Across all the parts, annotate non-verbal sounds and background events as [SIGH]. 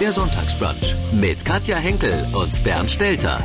Der Sonntagsbrunch mit Katja Henkel und Bernd Stelter.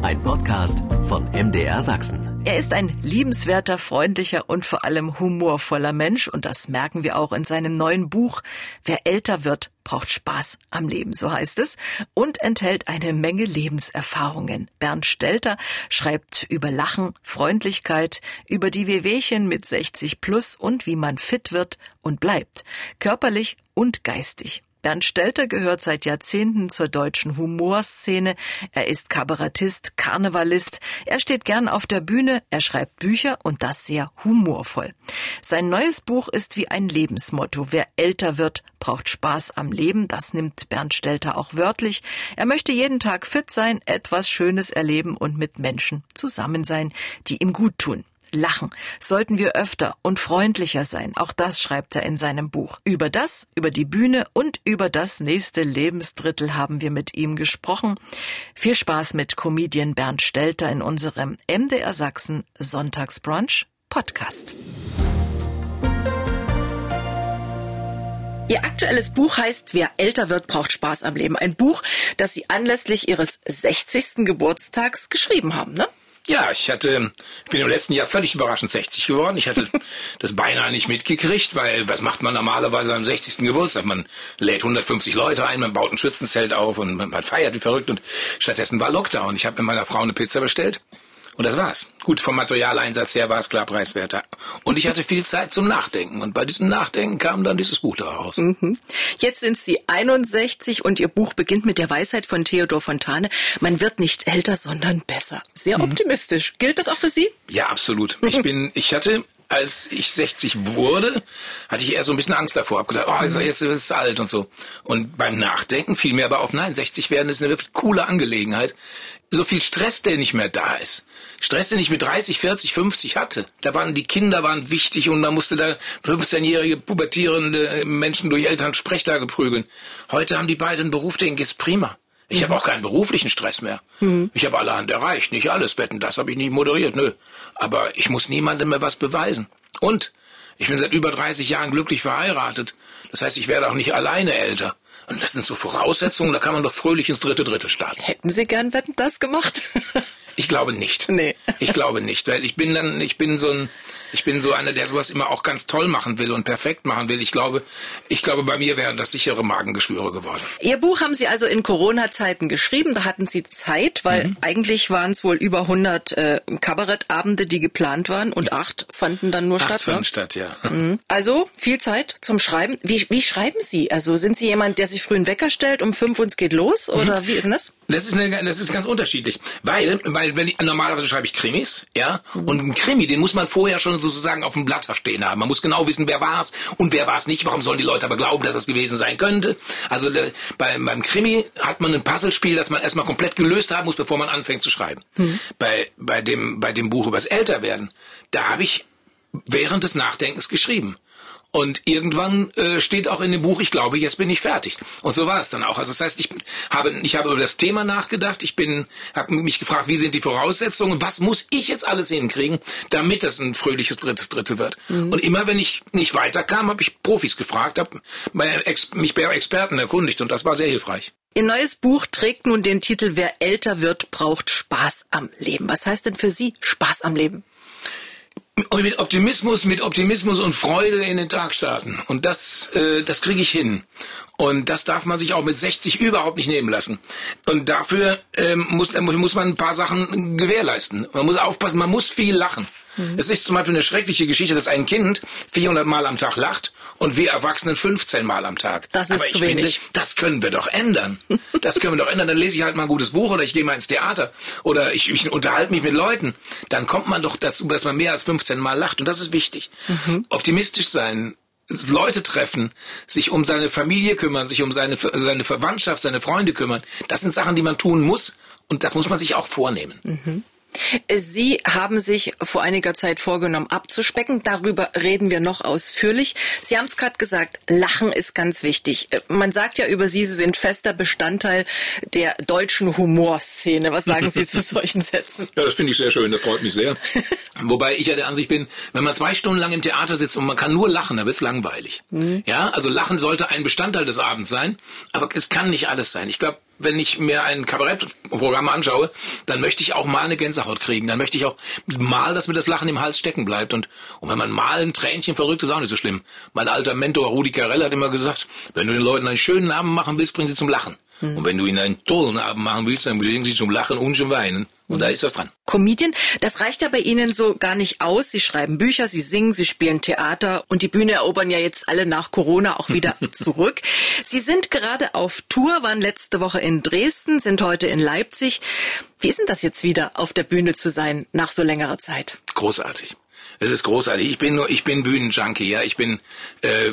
Ein Podcast von MDR Sachsen. Er ist ein liebenswerter, freundlicher und vor allem humorvoller Mensch und das merken wir auch in seinem neuen Buch Wer älter wird, braucht Spaß am Leben, so heißt es, und enthält eine Menge Lebenserfahrungen. Bernd Stelter schreibt über Lachen, Freundlichkeit, über die Wehwehchen mit 60 plus und wie man fit wird und bleibt, körperlich und geistig. Bernd Stelter gehört seit Jahrzehnten zur deutschen Humorszene. Er ist Kabarettist, Karnevalist. Er steht gern auf der Bühne, er schreibt Bücher und das sehr humorvoll. Sein neues Buch ist wie ein Lebensmotto. Wer älter wird, braucht Spaß am Leben. Das nimmt Bernd Stelter auch wörtlich. Er möchte jeden Tag fit sein, etwas Schönes erleben und mit Menschen zusammen sein, die ihm gut tun lachen, sollten wir öfter und freundlicher sein. Auch das schreibt er in seinem Buch. Über das, über die Bühne und über das nächste Lebensdrittel haben wir mit ihm gesprochen. Viel Spaß mit Comedian Bernd Stelter in unserem MDR Sachsen Sonntagsbrunch Podcast. Ihr aktuelles Buch heißt Wer älter wird, braucht Spaß am Leben. Ein Buch, das Sie anlässlich Ihres 60. Geburtstags geschrieben haben, ne? Ja, ich hatte, ich bin im letzten Jahr völlig überraschend 60 geworden. Ich hatte [LAUGHS] das beinahe nicht mitgekriegt, weil was macht man normalerweise am 60. Geburtstag? Man lädt 150 Leute ein, man baut ein Schützenzelt auf und man, man feiert wie verrückt und stattdessen war Lockdown. Ich habe mit meiner Frau eine Pizza bestellt und das war's. Gut, vom Materialeinsatz her war es klar preiswerter. Und ich hatte viel Zeit zum Nachdenken. Und bei diesem Nachdenken kam dann dieses Buch daraus. Mhm. Jetzt sind Sie 61 und Ihr Buch beginnt mit der Weisheit von Theodor Fontane. Man wird nicht älter, sondern besser. Sehr mhm. optimistisch. Gilt das auch für Sie? Ja, absolut. Ich bin, ich hatte als ich 60 wurde, hatte ich eher so ein bisschen Angst davor. Hab gedacht, oh, jetzt, ist es alt und so. Und beim Nachdenken fiel mir aber auf, nein, 60 werden ist eine wirklich coole Angelegenheit. So viel Stress, der nicht mehr da ist. Stress, den ich mit 30, 40, 50 hatte. Da waren die Kinder waren wichtig und man musste da 15-jährige pubertierende Menschen durch Eltern Sprechtage prügeln. Heute haben die beiden einen Beruf, denen geht's prima. Ich mhm. habe auch keinen beruflichen Stress mehr. Mhm. Ich habe allerhand erreicht, nicht alles. Wetten, das habe ich nicht moderiert, nö. Aber ich muss niemandem mehr was beweisen. Und ich bin seit über 30 Jahren glücklich verheiratet. Das heißt, ich werde auch nicht alleine älter. Und das sind so Voraussetzungen, da kann man doch fröhlich ins dritte Dritte starten. Hätten Sie gern Wetten das gemacht? [LAUGHS] Ich glaube nicht. Nee. Ich glaube nicht, weil ich bin dann, ich bin so ein, ich bin so einer, der sowas immer auch ganz toll machen will und perfekt machen will. Ich glaube, ich glaube, bei mir wären das sichere Magengeschwüre geworden. Ihr Buch haben Sie also in Corona-Zeiten geschrieben. Da hatten Sie Zeit, weil mhm. eigentlich waren es wohl über 100 äh, Kabarettabende, die geplant waren und acht fanden dann nur acht statt. Fanden ne? statt, ja. Mhm. Also viel Zeit zum Schreiben. Wie, wie schreiben Sie? Also sind Sie jemand, der sich früh einen Wecker stellt um fünf und es geht los? Oder mhm. wie ist denn das? Das ist, eine, das ist ganz unterschiedlich, weil, weil weil wenn ich, normalerweise schreibe ich Krimis, ja, mhm. und ein Krimi, den muss man vorher schon sozusagen auf dem Blatt stehen haben. Man muss genau wissen, wer war es und wer war es nicht. Warum sollen die Leute aber glauben, dass es gewesen sein könnte? Also der, bei, beim Krimi hat man ein Puzzlespiel, das man erstmal komplett gelöst haben muss, bevor man anfängt zu schreiben. Mhm. Bei, bei, dem, bei dem Buch übers Älterwerden, da habe ich während des Nachdenkens geschrieben. Und irgendwann äh, steht auch in dem Buch, ich glaube, jetzt bin ich fertig. Und so war es dann auch. Also das heißt, ich habe, ich habe über das Thema nachgedacht. Ich bin, habe mich gefragt, wie sind die Voraussetzungen? Was muss ich jetzt alles hinkriegen, damit das ein fröhliches drittes Dritte wird? Mhm. Und immer, wenn ich nicht weiterkam, habe ich Profis gefragt, habe mich bei Experten erkundigt und das war sehr hilfreich. Ihr neues Buch trägt nun den Titel Wer älter wird, braucht Spaß am Leben. Was heißt denn für Sie Spaß am Leben? Und mit Optimismus, mit Optimismus und Freude in den Tag starten. Und das, äh, das kriege ich hin. Und das darf man sich auch mit 60 überhaupt nicht nehmen lassen. Und dafür ähm, muss, muss man ein paar Sachen gewährleisten. Man muss aufpassen, man muss viel lachen. Mhm. Es ist zum Beispiel eine schreckliche Geschichte, dass ein Kind 400 Mal am Tag lacht und wir Erwachsenen 15 Mal am Tag. Das ist Aber zu finde, wenig. das können wir doch ändern. Das können wir doch ändern. Dann lese ich halt mal ein gutes Buch oder ich gehe mal ins Theater oder ich, ich unterhalte mich mit Leuten. Dann kommt man doch dazu, dass man mehr als 15 Mal lacht und das ist wichtig. Mhm. Optimistisch sein, Leute treffen, sich um seine Familie kümmern, sich um seine, seine Verwandtschaft, seine Freunde kümmern. Das sind Sachen, die man tun muss und das muss man sich auch vornehmen. Mhm. Sie haben sich vor einiger Zeit vorgenommen, abzuspecken. Darüber reden wir noch ausführlich. Sie haben es gerade gesagt, Lachen ist ganz wichtig. Man sagt ja über Sie, Sie sind fester Bestandteil der deutschen Humorszene. Was sagen Sie [LAUGHS] zu solchen Sätzen? Ja, das finde ich sehr schön. Das freut mich sehr. [LAUGHS] Wobei ich ja der Ansicht bin, wenn man zwei Stunden lang im Theater sitzt und man kann nur lachen, dann wird's langweilig. Mhm. Ja, also Lachen sollte ein Bestandteil des Abends sein, aber es kann nicht alles sein. Ich glaube, wenn ich mir ein Kabarettprogramm anschaue, dann möchte ich auch mal eine Gänsehaut kriegen. Dann möchte ich auch mal, dass mir das Lachen im Hals stecken bleibt. Und, und wenn man mal ein Tränchen verrückt, ist auch nicht so schlimm. Mein alter Mentor Rudi Carell hat immer gesagt, wenn du den Leuten einen schönen Abend machen willst, bring sie zum Lachen. Mhm. Und wenn du ihnen einen tollen Abend machen willst, dann bringen sie zum Lachen und zum Weinen. Und da ist was dran. Comedian, das reicht ja bei Ihnen so gar nicht aus. Sie schreiben Bücher, Sie singen, Sie spielen Theater und die Bühne erobern ja jetzt alle nach Corona auch wieder [LAUGHS] zurück. Sie sind gerade auf Tour, waren letzte Woche in Dresden, sind heute in Leipzig. Wie ist denn das jetzt wieder auf der Bühne zu sein nach so längerer Zeit? Großartig. Es ist großartig. Ich bin nur, ich bin Bühnenjunkie, ja. Ich bin äh,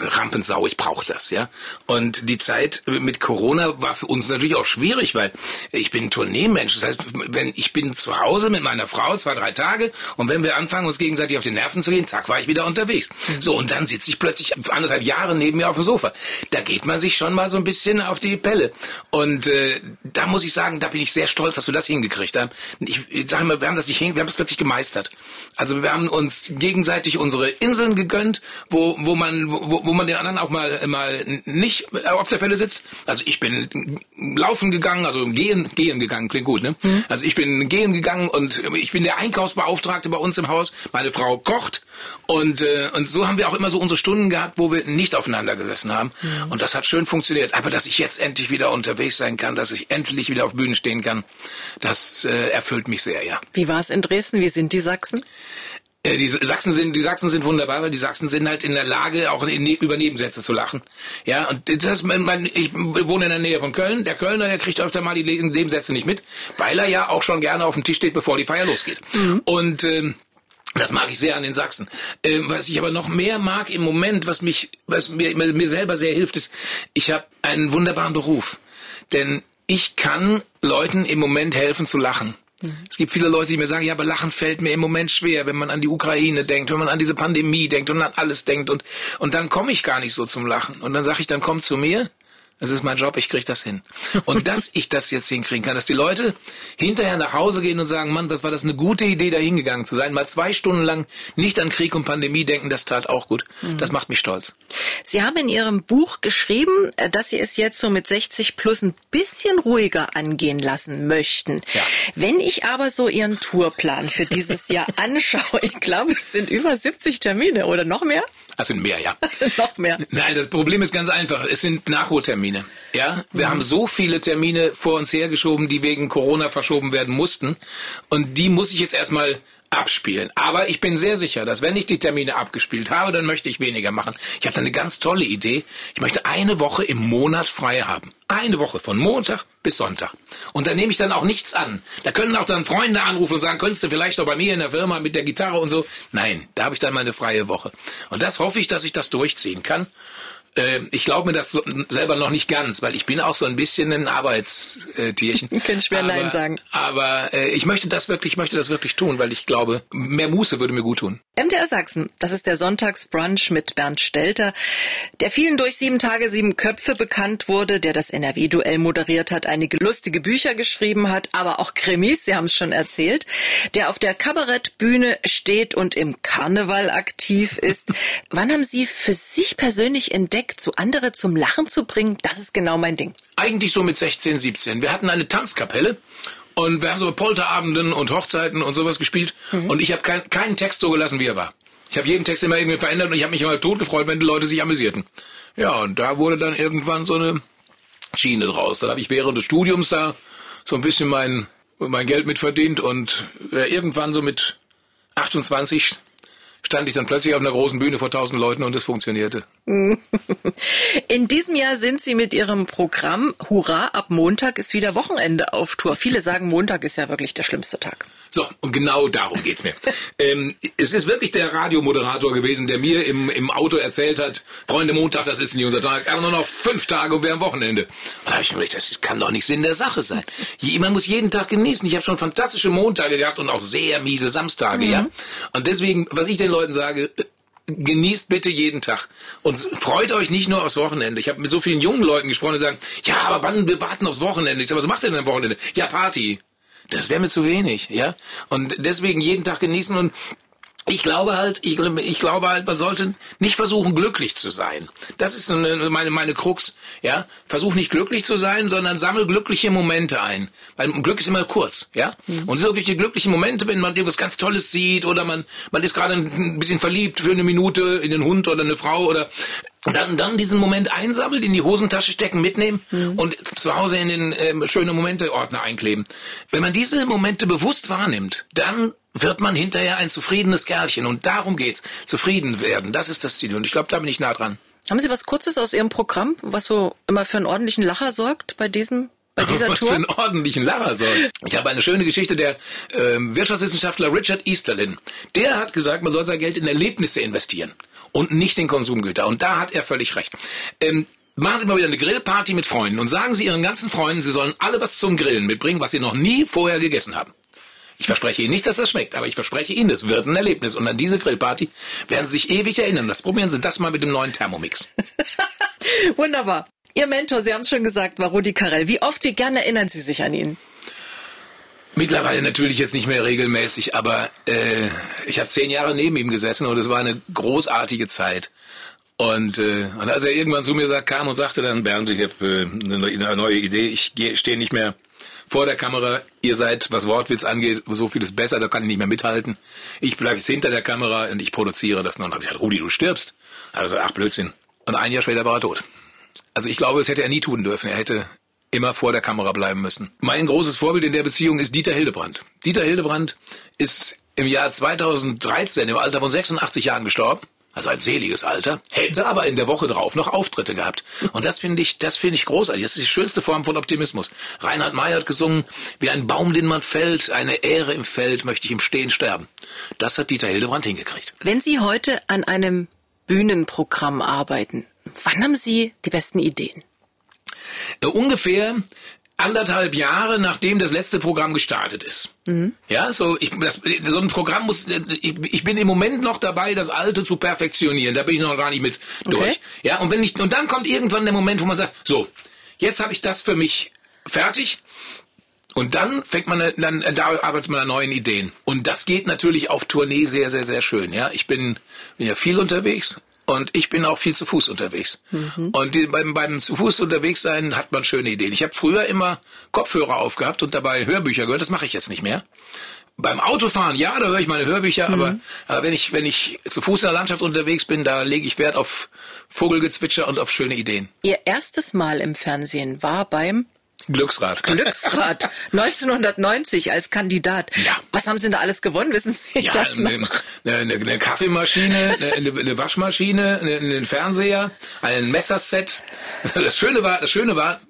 Rampensau, ich brauche das, ja. Und die Zeit mit Corona war für uns natürlich auch schwierig, weil ich bin Tourneemensch. Das heißt, wenn ich bin zu Hause mit meiner Frau zwei, drei Tage und wenn wir anfangen, uns gegenseitig auf die Nerven zu gehen, zack, war ich wieder unterwegs. So, und dann sitze ich plötzlich anderthalb Jahre neben mir auf dem Sofa. Da geht man sich schon mal so ein bisschen auf die Pelle. Und äh, da muss ich sagen, da bin ich sehr stolz, dass wir das hingekriegt haben. Ich, ich sage mal, wir haben das nicht hin, wir haben es wirklich gemeistert. Also wir haben uns gegenseitig unsere Inseln gegönnt, wo, wo man, wo, wo man den anderen auch mal, mal nicht auf der Pelle sitzt. Also ich bin laufen gegangen, also gehen, gehen gegangen, klingt gut, ne? Mhm. Also ich bin gehen gegangen und ich bin der Einkaufsbeauftragte bei uns im Haus. Meine Frau kocht und, äh, und so haben wir auch immer so unsere Stunden gehabt, wo wir nicht aufeinander gesessen haben. Mhm. Und das hat schön funktioniert. Aber dass ich jetzt endlich wieder unterwegs sein kann, dass ich endlich wieder auf Bühnen stehen kann, das äh, erfüllt mich sehr, ja. Wie war es in Dresden? Wie sind die Sachsen? Äh, die Sachsen sind, die Sachsen sind wunderbar, weil die Sachsen sind halt in der Lage, auch in, über Nebensätze zu lachen. Ja, und das, man, ich wohne in der Nähe von Köln. Der Kölner, der kriegt öfter mal die Nebensätze nicht mit, weil er ja auch schon gerne auf dem Tisch steht, bevor die Feier losgeht. Mhm. Und ähm, das mag ich sehr an den Sachsen. Ähm, was ich aber noch mehr mag im Moment, was mich, was mir, mir selber sehr hilft, ist, ich habe einen wunderbaren Beruf. Denn ich kann Leuten im Moment helfen zu lachen. Es gibt viele Leute, die mir sagen, ja, aber Lachen fällt mir im Moment schwer, wenn man an die Ukraine denkt, wenn man an diese Pandemie denkt und an alles denkt und, und dann komme ich gar nicht so zum Lachen. Und dann sage ich, dann komm zu mir das ist mein Job, ich kriege das hin. Und [LAUGHS] dass ich das jetzt hinkriegen kann, dass die Leute hinterher nach Hause gehen und sagen, Mann, was war das eine gute Idee, da hingegangen zu sein. Mal zwei Stunden lang nicht an Krieg und Pandemie denken, das tat auch gut. Mhm. Das macht mich stolz. Sie haben in Ihrem Buch geschrieben, äh, dass Sie es jetzt so mit 60 plus ein bisschen ruhiger angehen lassen möchten. Ja. Wenn ich aber so Ihren Tourplan für dieses Jahr [LAUGHS] anschaue, ich glaube, es sind über 70 Termine oder noch mehr? Es sind mehr, ja. [LAUGHS] Noch mehr. Nein, das Problem ist ganz einfach. Es sind Nachholtermine. Ja, wir mhm. haben so viele Termine vor uns hergeschoben, die wegen Corona verschoben werden mussten. Und die muss ich jetzt erstmal abspielen. Aber ich bin sehr sicher, dass wenn ich die Termine abgespielt habe, dann möchte ich weniger machen. Ich habe eine ganz tolle Idee. Ich möchte eine Woche im Monat frei haben. Eine Woche von Montag bis Sonntag. Und da nehme ich dann auch nichts an. Da können auch dann Freunde anrufen und sagen, könntest du vielleicht auch bei mir in der Firma mit der Gitarre und so. Nein, da habe ich dann meine freie Woche. Und das hoffe ich, dass ich das durchziehen kann. Äh, ich glaube mir das selber noch nicht ganz, weil ich bin auch so ein bisschen ein Arbeitstierchen. [LAUGHS] Ich kann schwer aber, Nein sagen. Aber äh, ich möchte das wirklich, ich möchte das wirklich tun, weil ich glaube, mehr Muße würde mir gut tun. MDR Sachsen, das ist der Sonntagsbrunch mit Bernd Stelter, der vielen durch sieben Tage sieben Köpfe bekannt wurde, der das NRW-Duell moderiert hat, einige lustige Bücher geschrieben hat, aber auch Krimis, Sie haben es schon erzählt, der auf der Kabarettbühne steht und im Karneval aktiv ist. [LAUGHS] Wann haben Sie für sich persönlich entdeckt, Zweck, zu andere zum Lachen zu bringen, das ist genau mein Ding. Eigentlich so mit 16, 17. Wir hatten eine Tanzkapelle und wir haben so Polterabenden und Hochzeiten und sowas gespielt mhm. und ich habe kein, keinen Text so gelassen, wie er war. Ich habe jeden Text immer irgendwie verändert und ich habe mich immer tot gefreut, wenn die Leute sich amüsierten. Ja, und da wurde dann irgendwann so eine Schiene draus. Dann habe ich während des Studiums da so ein bisschen mein, mein Geld mitverdient und äh, irgendwann so mit 28 stand ich dann plötzlich auf einer großen Bühne vor tausend Leuten und es funktionierte. [LAUGHS] In diesem Jahr sind Sie mit Ihrem Programm Hurra, ab Montag ist wieder Wochenende auf Tour. Viele sagen, Montag ist ja wirklich der schlimmste Tag. So, und genau darum geht's mir. [LAUGHS] ähm, es ist wirklich der Radiomoderator gewesen, der mir im, im Auto erzählt hat, Freunde, Montag, das ist nicht unser Tag, aber nur noch fünf Tage und wir am Wochenende. Und da habe ich mir gedacht, das kann doch nicht Sinn der Sache sein. Man muss jeden Tag genießen. Ich habe schon fantastische Montage gehabt und auch sehr miese Samstage, mhm. ja. Und deswegen, was ich den Leuten sage, genießt bitte jeden Tag und freut euch nicht nur aufs Wochenende. Ich habe mit so vielen jungen Leuten gesprochen, die sagen, ja, aber wann, wir warten aufs Wochenende. Ich sage, was macht ihr denn am Wochenende? Ja, Party. Das wäre mir zu wenig, ja. Und deswegen jeden Tag genießen und ich glaube halt, ich, ich, glaube halt, man sollte nicht versuchen, glücklich zu sein. Das ist eine, meine, meine Krux, ja. Versuch nicht glücklich zu sein, sondern sammel glückliche Momente ein. Weil Glück ist immer kurz, ja. Mhm. Und wirklich die glücklichen Momente, wenn man irgendwas ganz Tolles sieht oder man, man ist gerade ein bisschen verliebt für eine Minute in einen Hund oder eine Frau oder dann, dann diesen Moment einsammeln, in die Hosentasche stecken, mitnehmen mhm. und zu Hause in den ähm, schöne Momente-Ordner einkleben. Wenn man diese Momente bewusst wahrnimmt, dann wird man hinterher ein zufriedenes Kerlchen. Und darum geht's. Zufrieden werden. Das ist das Ziel. Und ich glaube, da bin ich nah dran. Haben Sie was Kurzes aus Ihrem Programm, was so immer für einen ordentlichen Lacher sorgt bei diesem bei dieser was Tour? für einen ordentlichen Lacher sorgt. Ich habe eine schöne Geschichte der äh, Wirtschaftswissenschaftler Richard Easterlin. Der hat gesagt, man soll sein Geld in Erlebnisse investieren und nicht in Konsumgüter. Und da hat er völlig recht. Ähm, Machen Sie mal wieder eine Grillparty mit Freunden und sagen Sie Ihren ganzen Freunden, Sie sollen alle was zum Grillen mitbringen, was Sie noch nie vorher gegessen haben. Ich verspreche Ihnen nicht, dass das schmeckt, aber ich verspreche Ihnen, es wird ein Erlebnis. Und an diese Grillparty werden Sie sich ewig erinnern. Das probieren Sie das mal mit dem neuen Thermomix. [LAUGHS] Wunderbar. Ihr Mentor, Sie haben es schon gesagt, war Rudi Carell. Wie oft, wie gern erinnern Sie sich an ihn? Mittlerweile natürlich jetzt nicht mehr regelmäßig, aber äh, ich habe zehn Jahre neben ihm gesessen und es war eine großartige Zeit. Und, äh, und als er irgendwann zu mir sagt, kam und sagte dann, Bernd, ich habe äh, eine neue Idee, ich stehe nicht mehr vor der Kamera. Ihr seid, was Wortwitz angeht, so vieles besser, da kann ich nicht mehr mithalten. Ich bleibe jetzt hinter der Kamera und ich produziere das. Und dann habe ich gesagt, Rudi, du stirbst. Also, ach Blödsinn. Und ein Jahr später war er tot. Also ich glaube, es hätte er nie tun dürfen. Er hätte immer vor der Kamera bleiben müssen. Mein großes Vorbild in der Beziehung ist Dieter Hildebrand. Dieter Hildebrand ist im Jahr 2013 im Alter von 86 Jahren gestorben also ein seliges Alter, hätte aber in der Woche drauf noch Auftritte gehabt. Und das finde ich, das finde ich großartig. Das ist die schönste Form von Optimismus. Reinhard May hat gesungen, wie ein Baum, den man fällt, eine Ehre im Feld, möchte ich im Stehen sterben. Das hat Dieter Hildebrand hingekriegt. Wenn Sie heute an einem Bühnenprogramm arbeiten, wann haben Sie die besten Ideen? Äh, ungefähr anderthalb Jahre, nachdem das letzte Programm gestartet ist. Mhm. Ja, so, ich, das, so ein Programm muss, ich, ich, bin im Moment noch dabei, das alte zu perfektionieren. Da bin ich noch gar nicht mit durch. Okay. Ja, und wenn ich, und dann kommt irgendwann der Moment, wo man sagt, so, jetzt habe ich das für mich fertig. Und dann fängt man, dann da arbeitet man an neuen Ideen. Und das geht natürlich auf Tournee sehr, sehr, sehr schön. Ja, ich bin, bin ja viel unterwegs und ich bin auch viel zu Fuß unterwegs. Mhm. Und die, beim, beim zu Fuß unterwegs sein hat man schöne Ideen. Ich habe früher immer Kopfhörer aufgehabt und dabei Hörbücher gehört. Das mache ich jetzt nicht mehr. Beim Autofahren, ja, da höre ich meine Hörbücher, mhm. aber, aber wenn ich wenn ich zu Fuß in der Landschaft unterwegs bin, da lege ich Wert auf Vogelgezwitscher und auf schöne Ideen. Ihr erstes Mal im Fernsehen war beim Glücksrad. Glücksrad. [LAUGHS] 1990 als Kandidat. Ja. Was haben Sie denn da alles gewonnen? Wissen Sie ja, das noch? Eine, eine, eine Kaffeemaschine, eine, eine Waschmaschine, einen Fernseher, ein Messerset. Das Schöne war, das Schöne war,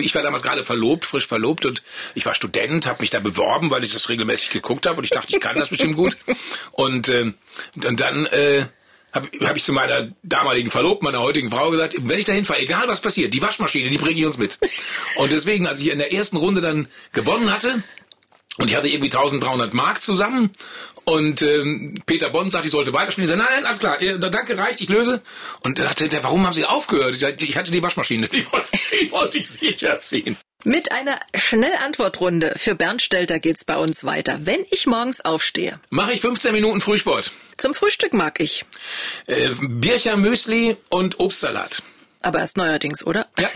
ich war damals gerade verlobt, frisch verlobt und ich war Student, habe mich da beworben, weil ich das regelmäßig geguckt habe und ich dachte, ich kann das bestimmt gut. [LAUGHS] Und, äh, und dann äh, habe hab ich zu meiner damaligen Verlobten, meiner heutigen Frau gesagt, wenn ich dahin fahre, egal was passiert, die Waschmaschine, die bringe ich uns mit. [LAUGHS] Und deswegen, als ich in der ersten Runde dann gewonnen hatte, und ich hatte irgendwie 1300 Mark zusammen und ähm, Peter Bond sagt, ich sollte weiterspielen. Ich sage, nein, nein, alles klar, ja, danke, reicht, ich löse. Und da dachte der, warum haben Sie aufgehört? Ich sagte, ich hatte die Waschmaschine, [LAUGHS] die wollte, die wollte ich sicher ziehen. Mit einer Schnellantwortrunde für Bernd Stelter geht's bei uns weiter. Wenn ich morgens aufstehe, mache ich 15 Minuten Frühsport. Zum Frühstück mag ich äh, Bircher Müsli und Obstsalat. Aber erst neuerdings, oder? Ja.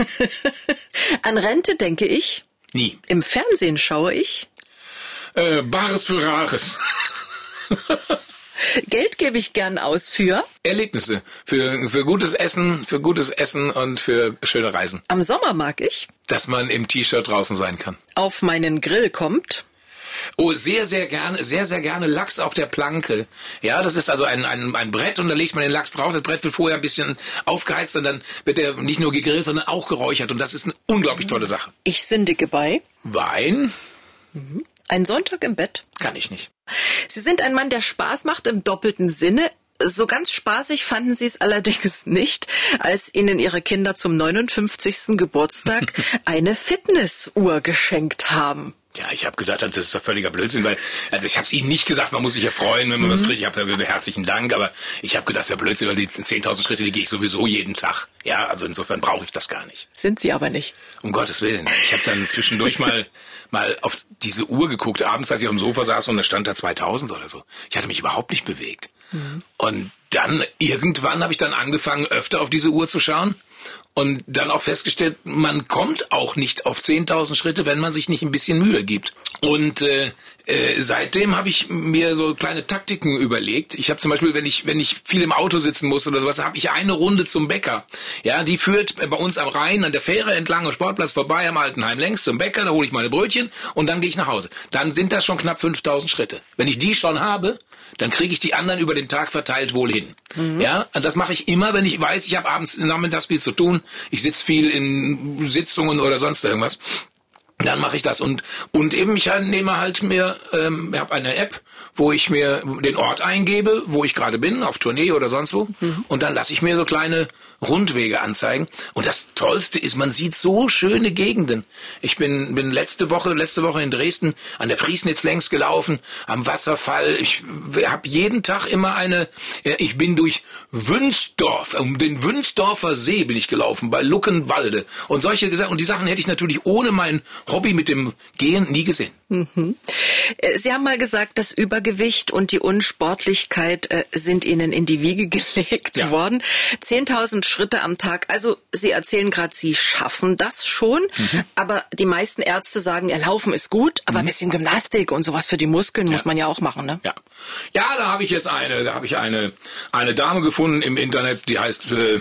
[LAUGHS] An Rente denke ich. Nie. Im Fernsehen schaue ich. Äh, Bares für Rares. [LAUGHS] Geld gebe ich gern aus für Erlebnisse, für, für gutes Essen, für gutes Essen und für schöne Reisen. Am Sommer mag ich, dass man im T-Shirt draußen sein kann. Auf meinen Grill kommt. Oh, sehr, sehr gerne, sehr, sehr gerne Lachs auf der Planke. Ja, das ist also ein, ein, ein Brett und da legt man den Lachs drauf. Das Brett wird vorher ein bisschen aufgeheizt und dann wird er nicht nur gegrillt, sondern auch geräuchert. Und das ist eine unglaublich tolle Sache. Ich sündige bei Wein. Mhm. Ein Sonntag im Bett? Kann ich nicht. Sie sind ein Mann, der Spaß macht im doppelten Sinne. So ganz spaßig fanden sie es allerdings [LAUGHS] nicht, als ihnen ihre Kinder zum 59. Geburtstag [LAUGHS] eine Fitnessuhr geschenkt haben. Ja, ich habe gesagt, das ist doch völliger Blödsinn, weil also ich habe es ihnen nicht gesagt, man muss sich ja freuen, wenn man mhm. was kriegt. Ich habe ja herzlichen Dank, aber ich habe gedacht, das ist ja Blödsinn, weil die 10.000 Schritte, die gehe ich sowieso jeden Tag. Ja, also insofern brauche ich das gar nicht. Sind sie aber nicht. Um Gottes Willen. Ich habe dann zwischendurch mal mal auf diese Uhr geguckt, abends, als ich auf dem Sofa saß und da stand da 2000 oder so. Ich hatte mich überhaupt nicht bewegt. Mhm. Und dann irgendwann habe ich dann angefangen, öfter auf diese Uhr zu schauen und dann auch festgestellt, man kommt auch nicht auf 10.000 Schritte, wenn man sich nicht ein bisschen Mühe gibt. Und äh, äh, seitdem habe ich mir so kleine Taktiken überlegt. Ich habe zum Beispiel, wenn ich wenn ich viel im Auto sitzen muss oder sowas, habe ich eine Runde zum Bäcker. Ja, die führt bei uns am Rhein an der Fähre entlang am Sportplatz vorbei am Altenheim längs zum Bäcker. Da hole ich meine Brötchen und dann gehe ich nach Hause. Dann sind das schon knapp 5.000 Schritte. Wenn ich die schon habe, dann kriege ich die anderen über den Tag verteilt wohl hin. Mhm. Ja, und das mache ich immer, wenn ich weiß, ich habe abends nachmittags viel zu tun. Ich sitze viel in Sitzungen oder sonst irgendwas. Dann mache ich das. Und und eben ich halt nehme halt mir ähm, habe eine App wo ich mir den Ort eingebe wo ich gerade bin auf Tournee oder sonst wo. Mhm. und dann lasse ich mir so kleine Rundwege anzeigen und das Tollste ist man sieht so schöne Gegenden ich bin bin letzte Woche letzte Woche in Dresden an der Priesnitz längs gelaufen am Wasserfall ich habe jeden Tag immer eine ich bin durch Wünsdorf um den Wünsdorfer See bin ich gelaufen bei Luckenwalde und solche und die Sachen hätte ich natürlich ohne mein Hobby mit dem Gehen nie gesehen. Mhm. Äh, Sie haben mal gesagt, das Übergewicht und die Unsportlichkeit äh, sind Ihnen in die Wiege [LAUGHS] gelegt ja. worden. 10.000 Schritte am Tag. Also Sie erzählen gerade, Sie schaffen das schon. Mhm. Aber die meisten Ärzte sagen, ja, Laufen ist gut, aber mhm. ein bisschen Gymnastik und sowas für die Muskeln ja. muss man ja auch machen. Ne? Ja, ja da habe ich jetzt eine, da habe ich eine, eine Dame gefunden im Internet, die heißt... Äh,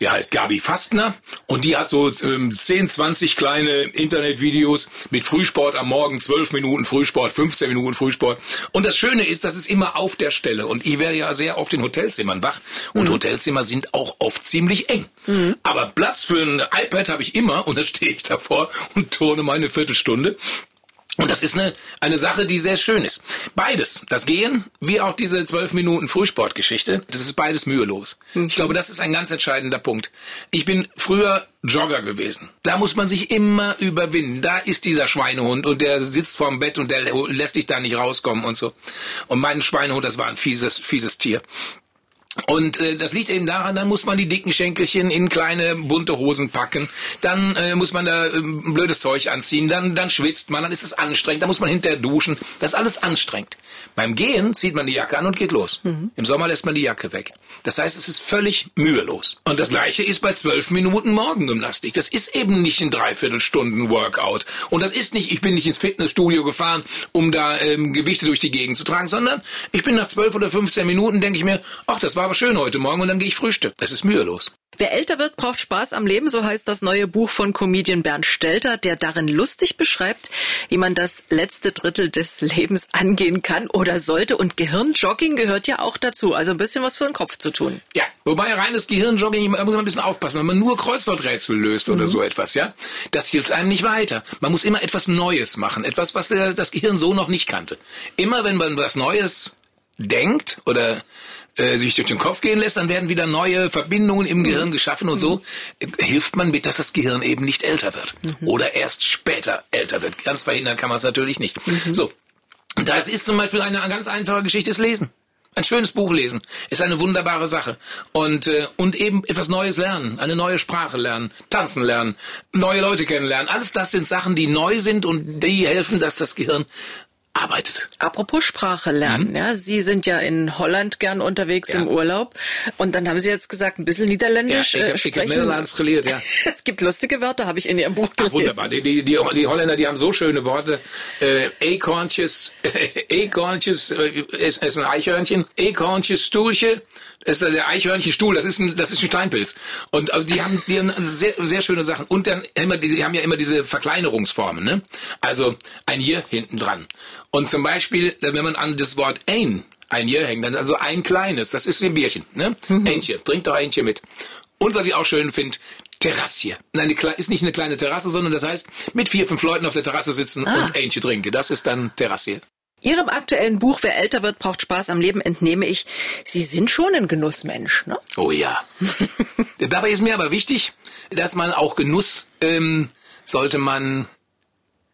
die heißt Gabi Fastner und die hat so ähm, 10, 20 kleine Internetvideos mit Frühsport am Morgen, 12 Minuten Frühsport, 15 Minuten Frühsport. Und das Schöne ist, das ist immer auf der Stelle. Und ich werde ja sehr oft in Hotelzimmern wach. Und mhm. Hotelzimmer sind auch oft ziemlich eng. Mhm. Aber Platz für ein iPad habe ich immer und da stehe ich davor und turne meine Viertelstunde. Und das ist eine, eine Sache, die sehr schön ist. Beides, das Gehen wie auch diese zwölf Minuten Frühsportgeschichte, das ist beides mühelos. Mhm. Ich glaube, das ist ein ganz entscheidender Punkt. Ich bin früher Jogger gewesen. Da muss man sich immer überwinden. Da ist dieser Schweinehund und der sitzt vorm Bett und der lässt dich da nicht rauskommen und so. Und mein Schweinehund, das war ein fieses, fieses Tier. Und äh, das liegt eben daran, dann muss man die dicken Schenkelchen in kleine bunte Hosen packen, dann äh, muss man da äh, blödes Zeug anziehen, dann, dann schwitzt man, dann ist es anstrengend, dann muss man hinterher duschen. Das ist alles anstrengend. Beim Gehen zieht man die Jacke an und geht los. Mhm. Im Sommer lässt man die Jacke weg. Das heißt, es ist völlig mühelos. Und das gleiche ist bei zwölf Minuten Morgengymnastik. Das ist eben nicht ein Dreiviertelstunden Workout. Und das ist nicht, ich bin nicht ins Fitnessstudio gefahren, um da ähm, Gewichte durch die Gegend zu tragen, sondern ich bin nach zwölf oder 15 Minuten, denke ich mir, ach, das war aber schön heute Morgen und dann gehe ich Frühstück. Das ist mühelos. Wer älter wird, braucht Spaß am Leben, so heißt das neue Buch von Comedian Bernd Stelter, der darin lustig beschreibt, wie man das letzte Drittel des Lebens angehen kann oder sollte. Und Gehirnjogging gehört ja auch dazu, also ein bisschen was für den Kopf zu tun. Ja, wobei reines Gehirnjogging, da muss man ein bisschen aufpassen, wenn man nur Kreuzworträtsel löst oder mhm. so etwas, ja, das hilft einem nicht weiter. Man muss immer etwas Neues machen, etwas, was das Gehirn so noch nicht kannte. Immer wenn man was Neues denkt oder äh, sich durch den Kopf gehen lässt, dann werden wieder neue Verbindungen im Gehirn mhm. geschaffen und so äh, hilft man mit, dass das Gehirn eben nicht älter wird mhm. oder erst später älter wird. Ganz verhindern kann man es natürlich nicht. Mhm. So, das ist zum Beispiel eine ganz einfache Geschichte, ist Lesen. Ein schönes Buch lesen ist eine wunderbare Sache und äh, und eben etwas Neues lernen, eine neue Sprache lernen, tanzen lernen, neue Leute kennenlernen. Alles das sind Sachen, die neu sind und die helfen, dass das Gehirn arbeitet. Apropos Sprache lernen, mhm. ja, Sie sind ja in Holland gern unterwegs ja. im Urlaub und dann haben Sie jetzt gesagt, ein bisschen Niederländisch ja, ich, äh, sprechen. Ich Nederlands gelehrt, ja. [LAUGHS] es gibt lustige Wörter, habe ich in Ihrem Buch gelesen. Ach, wunderbar, die, die, die, die Holländer, die haben so schöne Worte. Äh, Ekorntjes, [LAUGHS] Ekorntjes äh, ist, ist ein Eichhörnchen, Ekorntjes, Stuhlchen, das ist der Eichhörnchenstuhl, das ist ein, das ist ein Steinpilz. Und also die haben, die haben sehr, sehr schöne Sachen. Und dann immer, die haben ja immer diese Verkleinerungsformen, ne? Also ein hier hinten dran. Und zum Beispiel, wenn man an das Wort ein, ein hier hängt, dann also ein kleines, das ist ein Bierchen, ne? Mhm. Eintje, trink doch Eintje mit. Und was ich auch schön finde, Terrasse. Nein, ist nicht eine kleine Terrasse, sondern das heißt, mit vier, fünf Leuten auf der Terrasse sitzen ah. und Ähnchen trinken. Das ist dann Terrasse. Ihrem aktuellen Buch Wer älter wird, braucht Spaß am Leben entnehme ich, Sie sind schon ein Genussmensch, ne? Oh ja. [LAUGHS] Dabei ist mir aber wichtig, dass man auch Genuss ähm, sollte man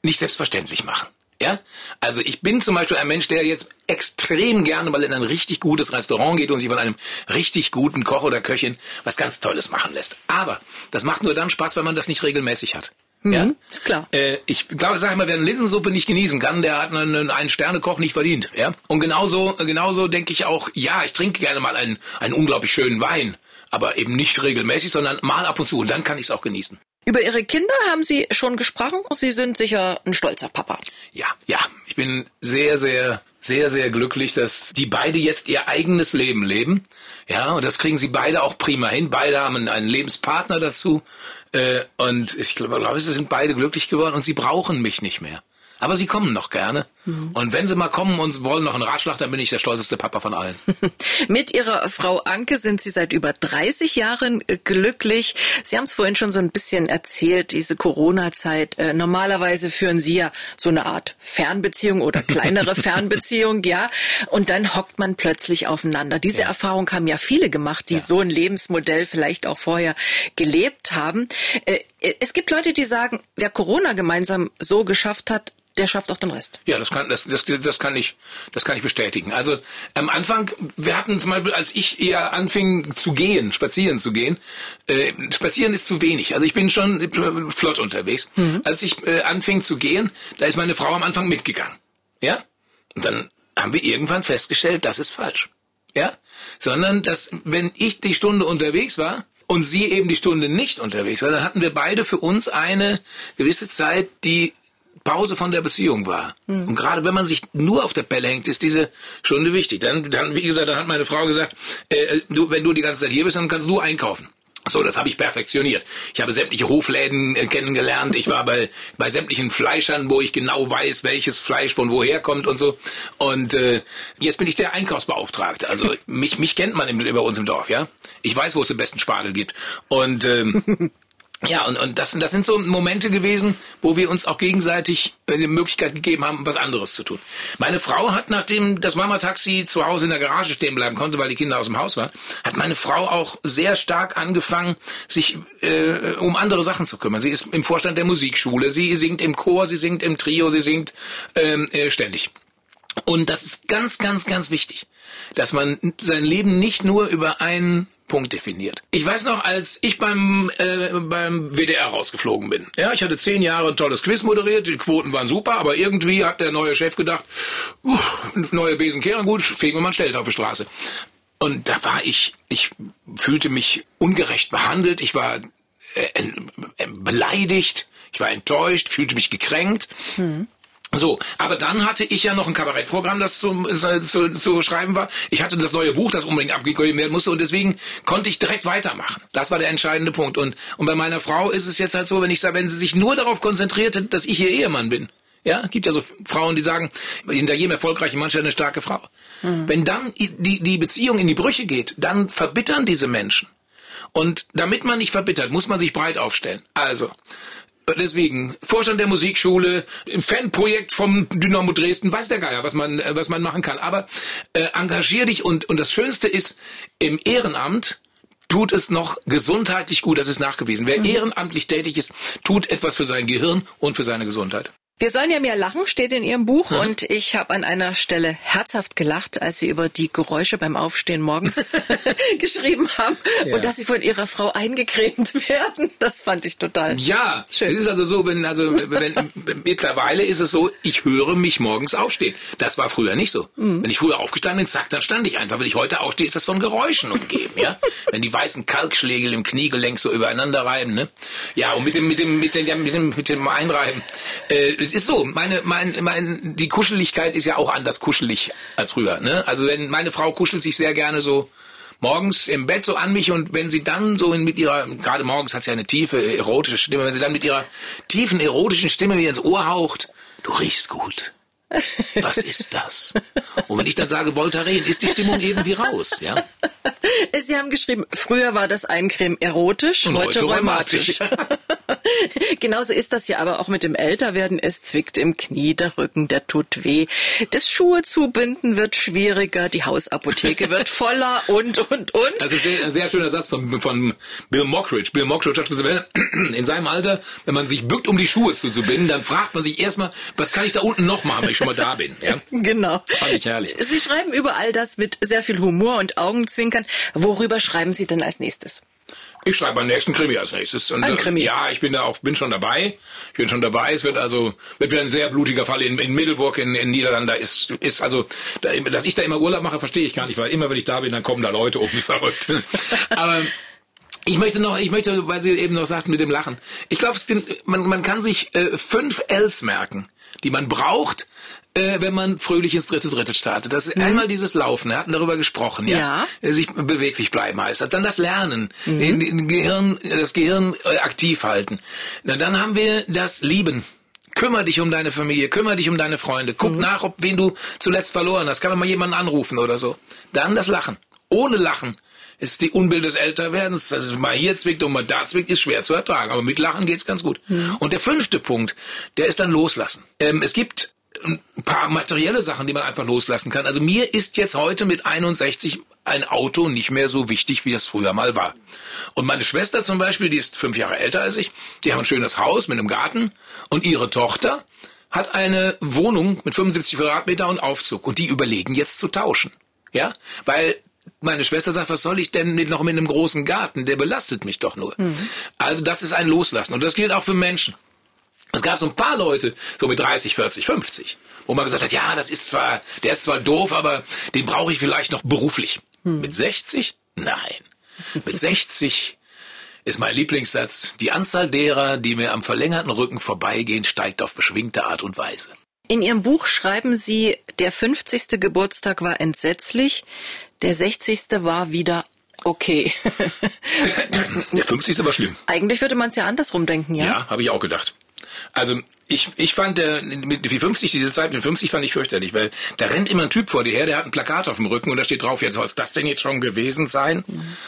nicht selbstverständlich machen. Ja, also ich bin zum Beispiel ein Mensch, der jetzt extrem gerne mal in ein richtig gutes Restaurant geht und sich von einem richtig guten Koch oder Köchin was ganz Tolles machen lässt. Aber das macht nur dann Spaß, wenn man das nicht regelmäßig hat. Mhm, ja, ist klar. Äh, ich glaube, sag ich mal, wer eine Linsensuppe nicht genießen kann, der hat einen, einen Sternekoch nicht verdient. Ja, und genauso, genauso denke ich auch. Ja, ich trinke gerne mal einen, einen unglaublich schönen Wein, aber eben nicht regelmäßig, sondern mal ab und zu. Und dann kann ich es auch genießen. Über Ihre Kinder haben Sie schon gesprochen. Sie sind sicher ein stolzer Papa. Ja, ja. Ich bin sehr, sehr, sehr, sehr glücklich, dass die beide jetzt ihr eigenes Leben leben. Ja, und das kriegen sie beide auch prima hin. Beide haben einen Lebenspartner dazu. Äh, und ich glaube, sie sind beide glücklich geworden und sie brauchen mich nicht mehr. Aber sie kommen noch gerne. Mhm. Und wenn sie mal kommen und wollen noch einen Ratschlag, dann bin ich der stolzeste Papa von allen. [LAUGHS] Mit Ihrer Frau Anke sind Sie seit über 30 Jahren äh, glücklich. Sie haben es vorhin schon so ein bisschen erzählt, diese Corona-Zeit. Äh, normalerweise führen Sie ja so eine Art Fernbeziehung oder kleinere [LAUGHS] Fernbeziehung, ja. Und dann hockt man plötzlich aufeinander. Diese ja. Erfahrung haben ja viele gemacht, die ja. so ein Lebensmodell vielleicht auch vorher gelebt haben. Äh, es gibt Leute, die sagen, wer Corona gemeinsam so geschafft hat, der schafft auch den Rest. Ja, das kann, das, das, das kann ich, das kann ich bestätigen. Also am Anfang, wir hatten zum Beispiel, als ich eher anfing zu gehen, spazieren zu gehen, äh, spazieren ist zu wenig. Also ich bin schon flott unterwegs. Mhm. Als ich äh, anfing zu gehen, da ist meine Frau am Anfang mitgegangen. Ja? Und dann haben wir irgendwann festgestellt, das ist falsch. Ja? Sondern, dass, wenn ich die Stunde unterwegs war, und sie eben die Stunde nicht unterwegs war, dann hatten wir beide für uns eine gewisse Zeit, die Pause von der Beziehung war. Mhm. Und gerade wenn man sich nur auf der Pelle hängt, ist diese Stunde wichtig. Dann, dann wie gesagt, dann hat meine Frau gesagt, äh, du, wenn du die ganze Zeit hier bist, dann kannst du einkaufen. So, das habe ich perfektioniert. Ich habe sämtliche Hofläden äh, kennengelernt. Ich war bei, bei sämtlichen Fleischern, wo ich genau weiß, welches Fleisch von woher kommt und so. Und äh, jetzt bin ich der Einkaufsbeauftragte. Also [LAUGHS] mich, mich kennt man im, bei uns im Dorf, ja. Ich weiß, wo es den besten Spargel gibt. Und ähm, [LAUGHS] ja, und, und das, das sind so Momente gewesen, wo wir uns auch gegenseitig äh, die Möglichkeit gegeben haben, was anderes zu tun. Meine Frau hat, nachdem das Mama-Taxi zu Hause in der Garage stehen bleiben konnte, weil die Kinder aus dem Haus waren, hat meine Frau auch sehr stark angefangen, sich äh, um andere Sachen zu kümmern. Sie ist im Vorstand der Musikschule, sie singt im Chor, sie singt im Trio, sie singt ähm, äh, ständig. Und das ist ganz, ganz, ganz wichtig, dass man sein Leben nicht nur über einen Punkt definiert. Ich weiß noch, als ich beim, äh, beim WDR rausgeflogen bin. Ja, ich hatte zehn Jahre ein tolles Quiz moderiert, die Quoten waren super, aber irgendwie hat der neue Chef gedacht, uh, neue Besen kehren gut, fegen wir mal ein auf die Straße. Und da war ich, ich fühlte mich ungerecht behandelt, ich war äh, äh, beleidigt, ich war enttäuscht, fühlte mich gekränkt. Hm. So, aber dann hatte ich ja noch ein Kabarettprogramm, das zu, zu, zu schreiben war. Ich hatte das neue Buch, das unbedingt abgegeben werden musste und deswegen konnte ich direkt weitermachen. Das war der entscheidende Punkt. Und, und bei meiner Frau ist es jetzt halt so, wenn ich sage, wenn sie sich nur darauf konzentriert hätte, dass ich ihr Ehemann bin. Ja, gibt ja so Frauen, die sagen, hinter jedem erfolgreichen Mann steht eine starke Frau. Mhm. Wenn dann die, die Beziehung in die Brüche geht, dann verbittern diese Menschen. Und damit man nicht verbittert, muss man sich breit aufstellen. Also, Deswegen, Vorstand der Musikschule, Fanprojekt vom Dynamo Dresden, weiß der Geier, was man, äh, was man machen kann. Aber äh, engagier dich und, und das Schönste ist, im Ehrenamt tut es noch gesundheitlich gut, das ist nachgewiesen. Wer mhm. ehrenamtlich tätig ist, tut etwas für sein Gehirn und für seine Gesundheit. Wir sollen ja mehr lachen, steht in Ihrem Buch. Mhm. Und ich habe an einer Stelle herzhaft gelacht, als Sie über die Geräusche beim Aufstehen morgens [LAUGHS] [LAUGHS] geschrieben haben ja. und dass Sie von Ihrer Frau eingecremt [LAUGHS] werden. Das fand ich total ja, schön. Es ist also so, wenn, also, wenn, mittlerweile ist es so, ich höre mich morgens aufstehen. Das war früher nicht so. Mhm. Wenn ich früher aufgestanden bin, zack, dann stand ich einfach. Wenn ich heute aufstehe, ist das von Geräuschen umgeben, ja. wenn die weißen Kalkschlägel im Kniegelenk so übereinander reiben, ne. Ja, und mit dem, mit dem, mit dem, mit dem, mit dem Einreiben, äh, es ist so, meine, mein, mein, die Kuscheligkeit ist ja auch anders kuschelig als früher. Ne? Also wenn meine Frau kuschelt sich sehr gerne so morgens im Bett so an mich und wenn sie dann so mit ihrer, gerade morgens hat sie eine tiefe erotische Stimme, wenn sie dann mit ihrer tiefen erotischen Stimme mir ins Ohr haucht, du riechst gut. Was ist das? Und wenn ich dann sage Voltaren, ist die Stimmung irgendwie raus, ja? Sie haben geschrieben, früher war das Eincreme erotisch, Und heute, heute rheumatisch. [LAUGHS] [LAUGHS] Genauso ist das ja aber auch mit dem Älterwerden. Es zwickt im Knie, der Rücken, der tut weh. Das Schuhe zubinden wird schwieriger, die Hausapotheke [LAUGHS] wird voller und, und, und. Das ist ein sehr schöner Satz von, von Bill Mockridge. Bill Mockridge hat gesagt, in seinem Alter, wenn man sich bückt, um die Schuhe zuzubinden, dann fragt man sich erstmal, was kann ich da unten noch machen, wenn ich schon mal da bin, ja? [LAUGHS] Genau. Fand ich herrlich. Sie schreiben über all das mit sehr viel Humor und Augenzwinkern. Worüber schreiben Sie denn als nächstes? Ich schreibe meinen nächsten Krimi als nächstes. Und, Ein äh, Krimi. Ja, ich bin da auch, bin schon dabei. Ich bin schon dabei. Es wird also, wird wieder ein sehr blutiger Fall in, in Middelburg in, in Niederlanden. Da ist, ist also, da, dass ich da immer Urlaub mache, verstehe ich gar nicht, weil immer wenn ich da bin, dann kommen da Leute um wie verrückt. [LAUGHS] Aber ich möchte noch, ich möchte, weil Sie eben noch sagten mit dem Lachen. Ich glaube, man, man kann sich äh, fünf Ls merken, die man braucht, äh, wenn man fröhlich ins dritte Dritte startet. Das ist einmal dieses Laufen, wir hatten darüber gesprochen, ja. Ja. Äh, Sich beweglich bleiben heißt das. Dann das Lernen, den, den Gehirn, das Gehirn äh, aktiv halten. Na, dann haben wir das Lieben. Kümmer dich um deine Familie, kümmer dich um deine Freunde. Guck nach, ob wen du zuletzt verloren hast. Kann man mal jemanden anrufen oder so. Dann das Lachen. Ohne Lachen ist die Unbild des Älterwerdens, dass es mal hier zwickt und mal da zwickt, ist schwer zu ertragen. Aber mit Lachen geht's ganz gut. Und der fünfte Punkt, der ist dann loslassen. Ähm, es gibt ein paar materielle Sachen, die man einfach loslassen kann. Also mir ist jetzt heute mit 61 ein Auto nicht mehr so wichtig, wie das früher mal war. Und meine Schwester zum Beispiel, die ist fünf Jahre älter als ich, die haben ein schönes Haus mit einem Garten und ihre Tochter hat eine Wohnung mit 75 Quadratmeter und Aufzug und die überlegen jetzt zu tauschen. Ja, weil meine Schwester sagt, was soll ich denn mit, noch mit einem großen Garten? Der belastet mich doch nur. Also das ist ein Loslassen und das gilt auch für Menschen. Es gab so ein paar Leute, so mit 30, 40, 50, wo man gesagt hat, ja, das ist zwar, der ist zwar doof, aber den brauche ich vielleicht noch beruflich. Mit 60? Nein. Mit 60 ist mein Lieblingssatz, die Anzahl derer, die mir am verlängerten Rücken vorbeigehen, steigt auf beschwingte Art und Weise. In Ihrem Buch schreiben Sie, der 50. Geburtstag war entsetzlich, der 60. war wieder okay. [LAUGHS] Der 50. war schlimm. Eigentlich würde man es ja andersrum denken, ja? Ja, habe ich auch gedacht. Also ich, ich fand der mit die 50 diese Zeit mit 50 fand ich fürchterlich, weil da rennt immer ein Typ vor dir her, der hat ein Plakat auf dem Rücken und da steht drauf, jetzt soll es das denn jetzt schon gewesen sein?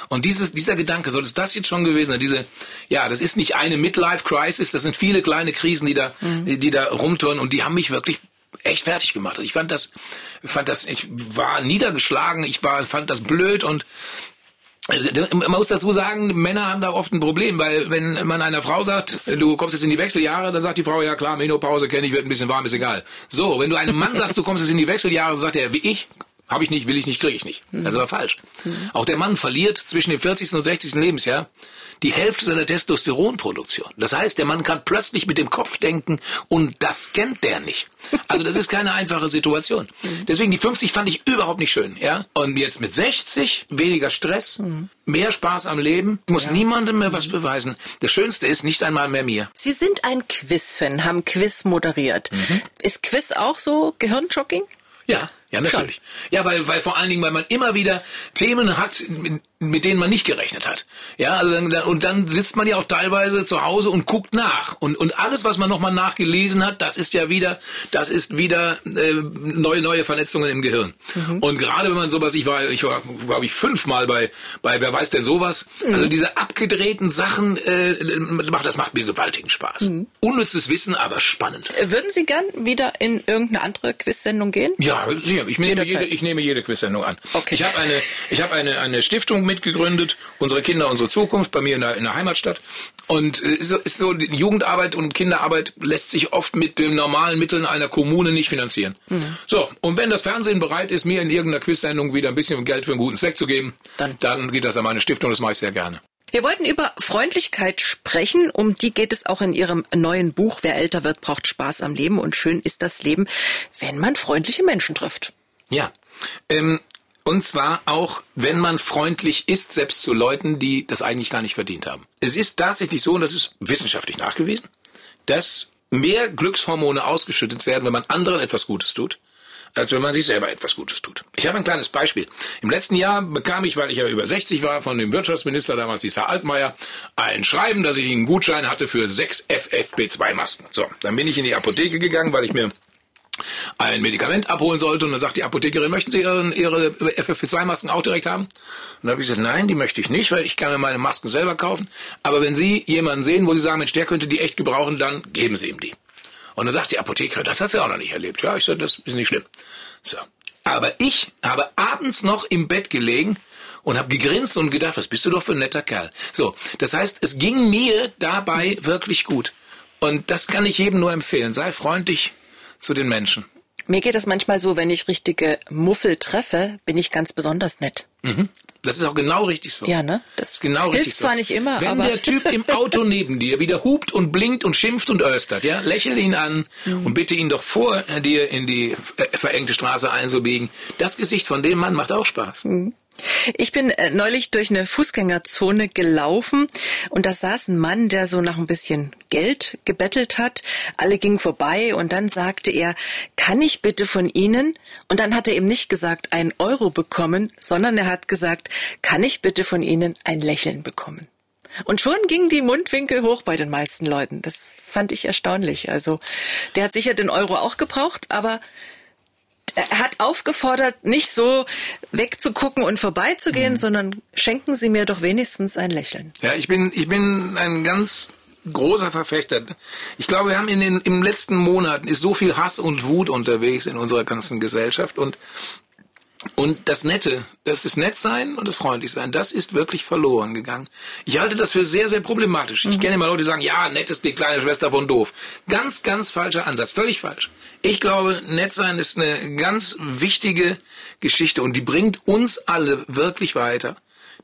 Und dieses dieser Gedanke, soll es das jetzt schon gewesen sein? Diese ja, das ist nicht eine Midlife Crisis, das sind viele kleine Krisen, die da die da rumtouren und die haben mich wirklich echt fertig gemacht. Ich fand das fand das ich war niedergeschlagen, ich war fand das blöd und man muss dazu sagen, Männer haben da oft ein Problem, weil wenn man einer Frau sagt, du kommst jetzt in die Wechseljahre, dann sagt die Frau, ja klar, Menopause kenne ich, wird ein bisschen warm, ist egal. So, wenn du einem Mann sagst, du kommst jetzt in die Wechseljahre, sagt er, wie ich, habe ich nicht, will ich nicht, kriege ich nicht. Das ist aber falsch. Auch der Mann verliert zwischen dem 40. und 60. Lebensjahr die Hälfte seiner Testosteronproduktion. Das heißt, der Mann kann plötzlich mit dem Kopf denken und das kennt der nicht. Also das ist keine einfache Situation. [LAUGHS] Deswegen die 50 fand ich überhaupt nicht schön, ja. Und jetzt mit 60 weniger Stress, mehr Spaß am Leben, muss niemandem mehr was beweisen. Das Schönste ist nicht einmal mehr mir. Sie sind ein Quiz-Fan, haben Quiz moderiert. Ist Quiz auch so Gehirnjogging? Ja, ja, natürlich. Ja, weil, weil vor allen Dingen, weil man immer wieder Themen hat, mit, denen man nicht gerechnet hat. Ja, also dann, und dann sitzt man ja auch teilweise zu Hause und guckt nach. Und, und alles, was man nochmal nachgelesen hat, das ist ja wieder, das ist wieder äh, neue, neue Verletzungen im Gehirn. Und gerade wenn man sowas, ich war, ich war, glaube ich, fünfmal bei, bei Wer weiß denn sowas. Also diese abgedrehten Sachen, äh, macht, das macht mir gewaltigen Spaß. Unnützes Wissen, aber spannend. Würden Sie gern wieder in irgendeine andere Quiz-Sendung gehen? Ja, sicher. Ich nehme jede, ich nehme jede Quizsendung an. Okay. Ich habe eine, ich habe eine, eine Stiftung mitgegründet, unsere Kinder, unsere Zukunft, bei mir in der, in der Heimatstadt. Und äh, ist so, ist so, Jugendarbeit und Kinderarbeit lässt sich oft mit den normalen Mitteln einer Kommune nicht finanzieren. So, und wenn das Fernsehen bereit ist, mir in irgendeiner Quizsendung wieder ein bisschen Geld für einen guten Zweck zu geben, Dann. dann geht das an meine Stiftung, das mache ich sehr gerne. Wir wollten über Freundlichkeit sprechen. Um die geht es auch in Ihrem neuen Buch. Wer älter wird, braucht Spaß am Leben. Und schön ist das Leben, wenn man freundliche Menschen trifft. Ja. Ähm, und zwar auch, wenn man freundlich ist, selbst zu Leuten, die das eigentlich gar nicht verdient haben. Es ist tatsächlich so, und das ist wissenschaftlich nachgewiesen, dass mehr Glückshormone ausgeschüttet werden, wenn man anderen etwas Gutes tut, als wenn man sich selber etwas Gutes tut. Ich habe ein kleines Beispiel. Im letzten Jahr bekam ich, weil ich ja über 60 war, von dem Wirtschaftsminister damals, dieser Altmaier, ein Schreiben, dass ich einen Gutschein hatte für sechs FFP2-Masken. So, dann bin ich in die Apotheke gegangen, weil ich mir ein Medikament abholen sollte und dann sagt die Apothekerin, möchten Sie Ihren, Ihre FFP2-Masken auch direkt haben? Und dann habe ich gesagt, nein, die möchte ich nicht, weil ich kann mir meine Masken selber kaufen. Aber wenn Sie jemanden sehen, wo Sie sagen, Mensch, der könnte die echt gebrauchen, dann geben Sie ihm die. Und dann sagt die Apothekerin, das hat sie auch noch nicht erlebt. Ja, ich sage, das ist nicht schlimm. So. Aber ich habe abends noch im Bett gelegen und habe gegrinst und gedacht, was bist du doch für ein netter Kerl. So, das heißt, es ging mir dabei wirklich gut. Und das kann ich jedem nur empfehlen. Sei freundlich zu den Menschen. Mir geht es manchmal so, wenn ich richtige Muffel treffe, bin ich ganz besonders nett. Mhm. Das ist auch genau richtig so. Ja, ne? Das ist genau hilft richtig so. zwar nicht immer, Wenn aber der Typ im Auto [LAUGHS] neben dir wieder hupt und blinkt und schimpft und östert, ja, lächel ihn an Mhm. und bitte ihn doch vor dir in die äh, verengte Straße einzubiegen. Das Gesicht von dem Mann macht auch Spaß. Mhm. Ich bin äh, neulich durch eine Fußgängerzone gelaufen und da saß ein Mann, der so nach ein bisschen Geld gebettelt hat. Alle gingen vorbei und dann sagte er, kann ich bitte von Ihnen? Und dann hat er eben nicht gesagt, einen Euro bekommen, sondern er hat gesagt, kann ich bitte von Ihnen ein Lächeln bekommen? Und schon gingen die Mundwinkel hoch bei den meisten Leuten. Das fand ich erstaunlich. Also der hat sicher den Euro auch gebraucht, aber er hat aufgefordert, nicht so wegzugucken und vorbeizugehen, sondern schenken Sie mir doch wenigstens ein Lächeln. Ja, ich bin, ich bin ein ganz großer Verfechter. Ich glaube, wir haben in den im letzten Monaten ist so viel Hass und Wut unterwegs in unserer ganzen Gesellschaft und und das Nette, das ist Nettsein und das Freundlichsein, das ist wirklich verloren gegangen. Ich halte das für sehr, sehr problematisch. Ich kenne immer Leute, die sagen, ja, nett ist die kleine Schwester von doof. Ganz, ganz falscher Ansatz, völlig falsch. Ich glaube, Nettsein ist eine ganz wichtige Geschichte und die bringt uns alle wirklich weiter.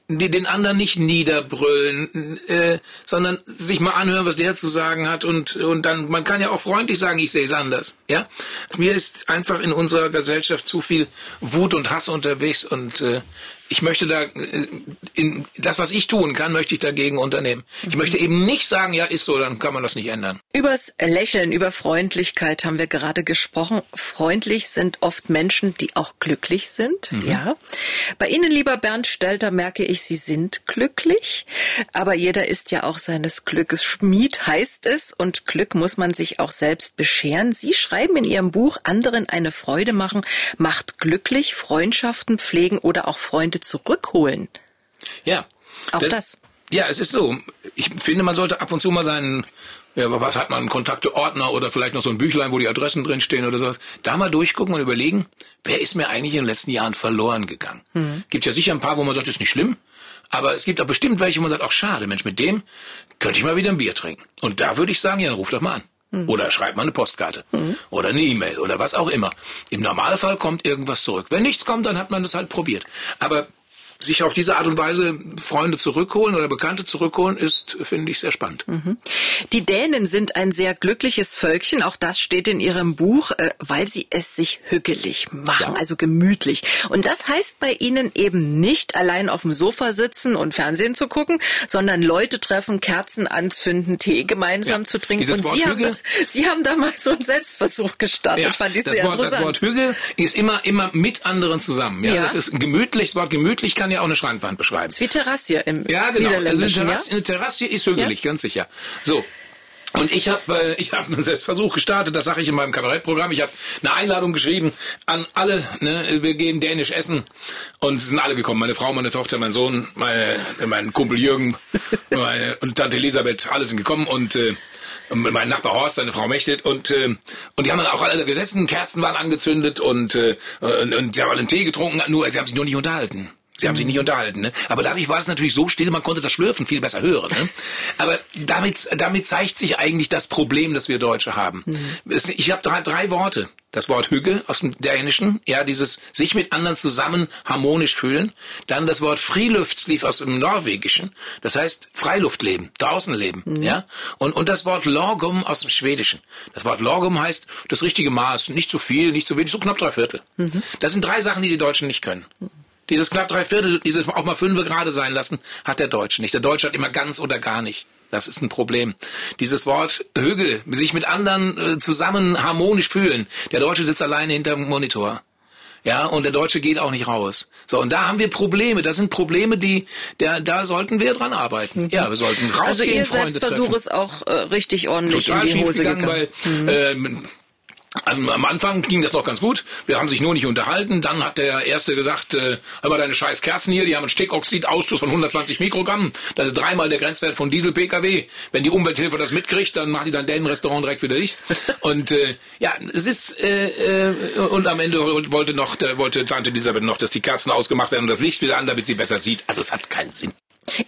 Den anderen nicht niederbrüllen, äh, sondern sich mal anhören, was der zu sagen hat und und dann man kann ja auch freundlich sagen, ich sehe es anders. Ja, mir ist einfach in unserer Gesellschaft zu viel Wut und Hass unterwegs und äh, ich möchte da, äh, in, das, was ich tun kann, möchte ich dagegen unternehmen. Ich möchte eben nicht sagen, ja, ist so, dann kann man das nicht ändern. Übers Lächeln, über Freundlichkeit haben wir gerade gesprochen. Freundlich sind oft Menschen, die auch glücklich sind. Ja. Bei Ihnen, lieber Bernd Stelter, merke ich, Sie sind glücklich. Aber jeder ist ja auch seines Glückes Schmied, heißt es. Und Glück muss man sich auch selbst bescheren. Sie schreiben in Ihrem Buch, anderen eine Freude machen, macht glücklich, Freundschaften pflegen oder auch Freunde zurückholen. Ja. Auch das. Ja, es ist so. Ich finde, man sollte ab und zu mal seinen, ja, was hat man, Kontakteordner oder vielleicht noch so ein Büchlein, wo die Adressen drinstehen oder sowas, da mal durchgucken und überlegen, wer ist mir eigentlich in den letzten Jahren verloren gegangen. Gibt ja sicher ein paar, wo man sagt, das ist nicht schlimm. Aber es gibt auch bestimmt welche, wo man sagt, ach schade, Mensch, mit dem könnte ich mal wieder ein Bier trinken. Und da würde ich sagen, ja, dann ruf doch mal an. Oder schreib mal eine Postkarte. Oder eine E-Mail oder was auch immer. Im Normalfall kommt irgendwas zurück. Wenn nichts kommt, dann hat man das halt probiert. Aber sich auf diese Art und Weise Freunde zurückholen oder Bekannte zurückholen, ist, finde ich, sehr spannend. Die Dänen sind ein sehr glückliches Völkchen, auch das steht in ihrem Buch, äh, weil sie es sich hügelig machen, Ja. also gemütlich. Und das heißt bei ihnen eben nicht allein auf dem Sofa sitzen und Fernsehen zu gucken, sondern Leute treffen, Kerzen anzünden, Tee gemeinsam Ja. zu trinken. Dieses und Wort Sie haben, da, Hügel- Sie haben da mal so einen Selbstversuch gestartet, fand ich das, sehr Wort, das interessant. Wort Hügel ist immer, immer mit anderen zusammen. Ja, Ja. Das ist gemütlich. Das Wort gemütlich kann ja auch eine Schrankwand beschreiben. Das ist wie Terrasse im Ja, genau. Also eine Terrasse, eine Terrasse ist hügelig, ganz sicher. So. Und ich habe äh, ich hab einen Selbstversuch gestartet, das sage ich in meinem Kabarettprogramm. Ich habe eine Einladung geschrieben an alle. Ne, wir gehen dänisch essen und es sind alle gekommen. Meine Frau, meine Tochter, mein Sohn, meine, mein Kumpel Jürgen [LAUGHS] meine, und Tante Elisabeth, alle sind gekommen und äh, mein Nachbar Horst, seine Frau Mechthild und äh, und die haben dann auch alle gesessen, Kerzen waren angezündet und äh, und, und sie haben alle einen Tee getrunken, nur sie haben sich nur nicht unterhalten. Sie haben sich nicht unterhalten, ne? Aber dadurch war es natürlich so still, man konnte das Schlürfen viel besser hören. Ne? [LAUGHS] Aber damit, damit zeigt sich eigentlich das Problem, das wir Deutsche haben. Es- Ich habe drei, drei Worte. Das Wort Hügge aus dem Dänischen, ja, dieses sich mit anderen zusammen harmonisch fühlen. Dann das Wort Friluftsliv aus dem Norwegischen, das heißt Freiluftleben, draußen leben, ja. Und, und das Wort Lorgum aus dem Schwedischen. Das Wort Lorgum heißt das richtige Maß, nicht zu viel, nicht zu wenig, so knapp drei Viertel. Das sind drei Sachen, die die Deutschen nicht können. Dieses knapp drei Viertel, dieses auch mal fünf gerade sein lassen, hat der Deutsche nicht. Der Deutsche hat immer ganz oder gar nicht. Das ist ein Problem. Dieses Wort Hügel, sich mit anderen äh, zusammen harmonisch fühlen. Der Deutsche sitzt alleine hinterm Monitor. Ja, und der Deutsche geht auch nicht raus. So, und da haben wir Probleme. Das sind Probleme, die, da, da sollten wir dran arbeiten. Ja, wir sollten rausgehen, Also Ihr Freunde Selbstversuch treffen. ist auch äh, richtig ordentlich Total in die Hose gegangen, gegangen. weil äh, Am, am Anfang ging das noch ganz gut. Wir haben sich nur nicht unterhalten. Dann hat der Erste gesagt, äh, hör mal deine scheiß Kerzen hier, die haben einen Stickoxidausstoß von 120 Mikrogramm. Das ist dreimal der Grenzwert von Diesel-Pkw. Wenn die Umwelthilfe das mitkriegt, dann macht die dann denen Restaurant direkt wieder dicht. [LAUGHS] Und äh, ja, es ist äh, äh, und am Ende wollte noch der, wollte Tante Elisabeth noch, dass die Kerzen ausgemacht werden und das Licht wieder an, damit sie besser sieht. Also es hat keinen Sinn.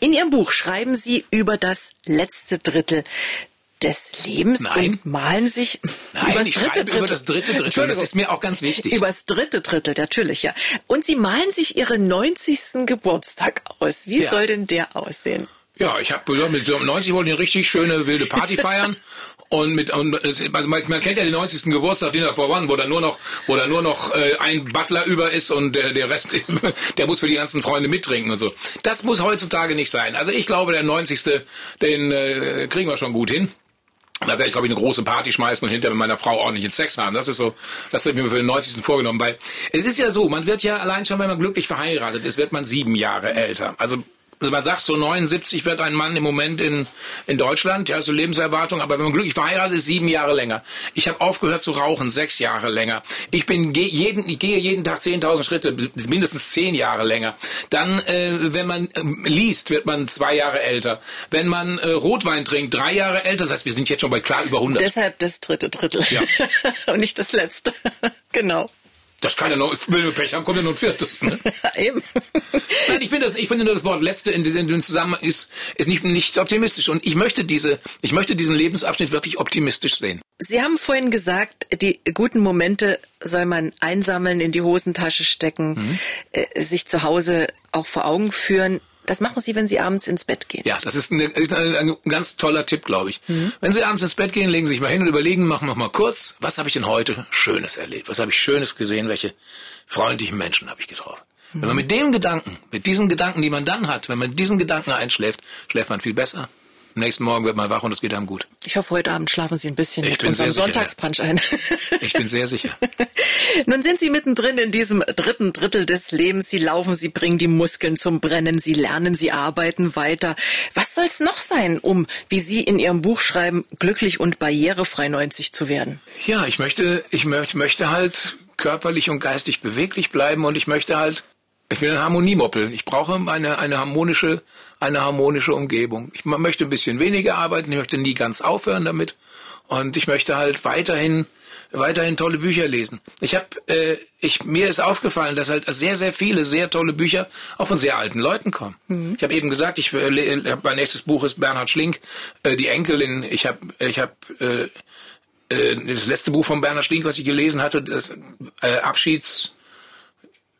In Ihrem Buch schreiben Sie über das letzte Drittel des Lebens Nein. und malen sich Nein, übers ich dritte Drittel. über das dritte Drittel. Das ist mir auch ganz wichtig. Übers dritte Drittel, natürlich, ja. Und Sie malen sich Ihren 90. Geburtstag aus. Wie Ja. soll denn der aussehen? Ja, ich habe mit so 90 wollte ich eine richtig schöne wilde Party [LAUGHS] feiern. Und mit und also man, man kennt ja den 90. Geburtstag Dinner for One, wo da nur noch wo da nur noch äh, ein Butler über ist und der, der Rest [LAUGHS] der muss für die ganzen Freunde mittrinken und so. Das muss heutzutage nicht sein. Also ich glaube, der 90. den äh, kriegen wir schon gut hin. Da werde ich, glaube ich, eine große Party schmeißen und hinterher mit meiner Frau ordentlichen Sex haben. Das ist so, das wird mir für den 90. vorgenommen, weil es ist ja so, man wird ja allein schon, wenn man glücklich verheiratet ist, wird man sieben Jahre älter. Also also man sagt, so 79 wird ein Mann im Moment in, in Deutschland, ja, so Lebenserwartung, aber wenn man glücklich verheiratet ist, sieben Jahre länger. Ich habe aufgehört zu rauchen, sechs Jahre länger. Ich bin geh jeden, ich gehe jeden Tag 10.000 Schritte, mindestens zehn Jahre länger. Dann, äh, wenn man ähm, liest, wird man zwei Jahre älter. Wenn man äh, Rotwein trinkt, drei Jahre älter. Das heißt, wir sind jetzt schon bei klar über 100. Deshalb das dritte Drittel. Ja. [LAUGHS] und nicht das letzte. [LAUGHS] genau. Das kann ja noch, wenn wir Pech haben, kommt ja noch ein viertes. Ne? [LAUGHS] Eben. Nein, ich finde das, ich finde nur das Wort letzte in, in dem Zusammenhang ist, ist nicht, nicht optimistisch. Und ich möchte diese, ich möchte diesen Lebensabschnitt wirklich optimistisch sehen. Sie haben vorhin gesagt, die guten Momente soll man einsammeln, in die Hosentasche stecken, Mhm. äh, sich zu Hause auch vor Augen führen. Das machen Sie, wenn Sie abends ins Bett gehen. Ja, das ist ein, ist ein, ganz toller Tipp, glaube ich. Wenn Sie abends ins Bett gehen, legen Sie sich mal hin und überlegen, machen wir mal kurz, was habe ich denn heute Schönes erlebt? Was habe ich Schönes gesehen? Welche freundlichen Menschen habe ich getroffen? Wenn man mit dem Gedanken, mit diesen Gedanken, die man dann hat, wenn man diesen Gedanken einschläft, schläft man viel besser. Am nächsten Morgen wird man wach und es geht einem gut. Ich hoffe, heute Abend schlafen Sie ein bisschen Ich mit unserem. Sonntagsbrunch ein. [LAUGHS] Ich bin sehr sicher. [LAUGHS] Nun sind Sie mittendrin in diesem dritten Drittel des Lebens. Sie laufen, Sie bringen die Muskeln zum Brennen, Sie lernen, Sie arbeiten weiter. Was soll's noch sein, um, wie Sie in Ihrem Buch schreiben, glücklich und barrierefrei 90 zu werden? Ja, ich möchte, ich möchte, möchte halt körperlich und geistig beweglich bleiben und ich möchte halt, ich bin ein Harmoniemoppel. Ich brauche eine, eine harmonische, eine harmonische Umgebung. Ich möchte ein bisschen weniger arbeiten, ich möchte nie ganz aufhören damit und ich möchte halt weiterhin, weiterhin tolle Bücher lesen. Ich habe, äh, ich mir ist aufgefallen, dass halt sehr, sehr viele sehr tolle Bücher auch von sehr alten Leuten kommen. Ich habe eben gesagt, ich äh, le- mein nächstes Buch ist Bernhard Schlink, äh, die Enkelin. Ich habe, ich habe äh, äh, das letzte Buch von Bernhard Schlink, was ich gelesen hatte, das äh, Abschieds,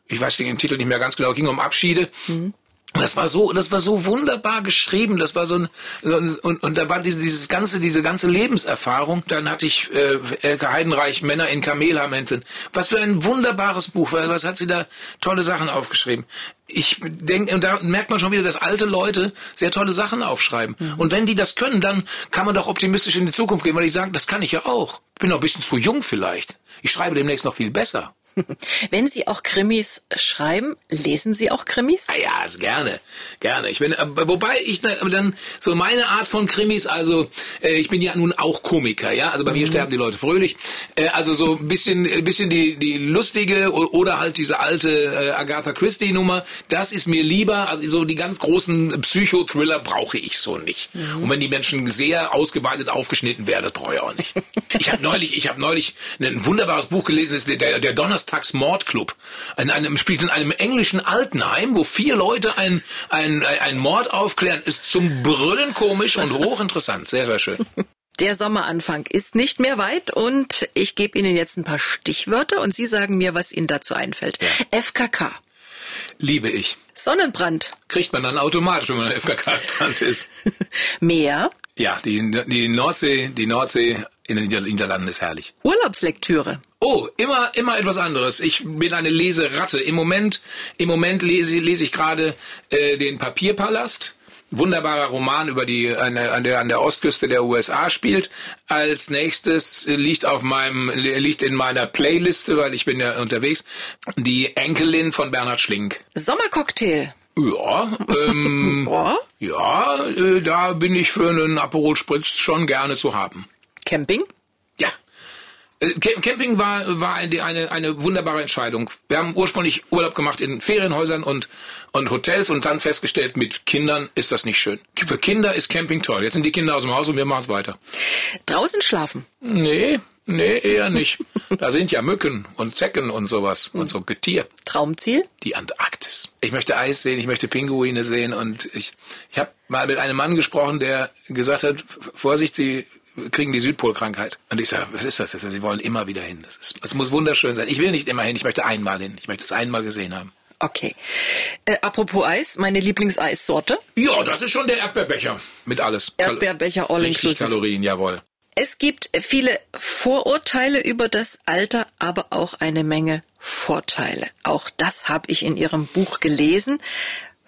ich weiß den Titel nicht mehr ganz genau, ging um Abschiede. Und Das war so, das war so wunderbar geschrieben. Das war so ein, so ein und, und da war diese, dieses ganze, diese ganze Lebenserfahrung. Dann hatte ich äh, Elke Heidenreich, Männer in Kamelhaarmänteln. Was für ein wunderbares Buch. Was hat sie da tolle Sachen aufgeschrieben? Ich denke, und da merkt man schon wieder, dass alte Leute sehr tolle Sachen aufschreiben. Und wenn die das können, dann kann man doch optimistisch in die Zukunft gehen, weil die sagen, das kann ich ja auch. Bin noch ein bisschen zu jung vielleicht. Ich schreibe demnächst noch viel besser. [LAUGHS] Wenn Sie auch Krimis schreiben, lesen Sie auch Krimis? Ah ja, also gerne, gerne. Ich bin, äh, wobei ich dann so meine Art von Krimis, also äh, ich bin ja nun auch Komiker, ja, also bei mir sterben die Leute fröhlich, äh, also so ein bisschen, ein bisschen die die lustige oder halt diese alte Agatha Christie Nummer, das ist mir lieber. Also so die ganz großen Psychothriller brauche ich so nicht. Und wenn die Menschen sehr ausgeweitet aufgeschnitten werden, das brauche ich auch nicht. Ich habe neulich, ich habe neulich ein wunderbares Buch gelesen, der, der Donnerstags Mordclub. In einem spielt in einem englischen Altenheim, wo vier Leute ein ein Mord aufklären, ist zum Brüllen komisch und hochinteressant, sehr sehr schön. Der Sommeranfang ist nicht mehr weit und ich gebe Ihnen jetzt ein paar Stichwörter und Sie sagen mir, was Ihnen dazu einfällt. FKK, Liebe ich. Sonnenbrand, Kriegt man dann automatisch, wenn man FKK-Strand ist. [LAUGHS] Meer, Ja, die, die Nordsee, die Nordsee in den Nieder- Niederlanden ist herrlich. Urlaubslektüre, Oh, immer, immer etwas anderes. Ich bin eine Leseratte. Im Moment, im Moment lese, lese ich gerade äh, den Papierpalast. Wunderbarer Roman über die eine, an der an der Ostküste der USA spielt. Als nächstes liegt auf meinem liegt in meiner Playliste, weil ich bin ja unterwegs, die Enkelin von Bernhard Schlink. Sommercocktail, Ja, ähm, [LAUGHS] ja, äh, da bin ich für einen Aperol Spritz schon gerne zu haben. Camping, Camping war, war eine, eine, eine wunderbare Entscheidung. Wir haben ursprünglich Urlaub gemacht in Ferienhäusern und, und Hotels und dann festgestellt, mit Kindern ist das nicht schön. Für Kinder ist Camping toll. Jetzt sind die Kinder aus dem Haus und wir machen es weiter. Draußen schlafen? Nee, nee, eher nicht. da sind ja Mücken und Zecken und sowas und so Getier. Traumziel? Die Antarktis. Ich möchte Eis sehen, ich möchte Pinguine sehen und ich, ich habe mal mit einem Mann gesprochen, der gesagt hat, Vorsicht, Sie kriegen die Südpolkrankheit. Und ich sage, was ist das? Sie wollen immer wieder hin. Das, ist, das muss wunderschön sein. Ich will nicht immer hin, ich möchte einmal hin. Ich möchte es einmal gesehen haben. Okay. Äh, apropos Eis, meine Lieblingseissorte? Ja, das ist schon der Erdbeerbecher. Mit alles. Erdbeerbecher all inclusive. Kalorien, jawohl. Es gibt viele Vorurteile über das Alter, aber auch eine Menge Vorteile. Auch das habe ich in Ihrem Buch gelesen.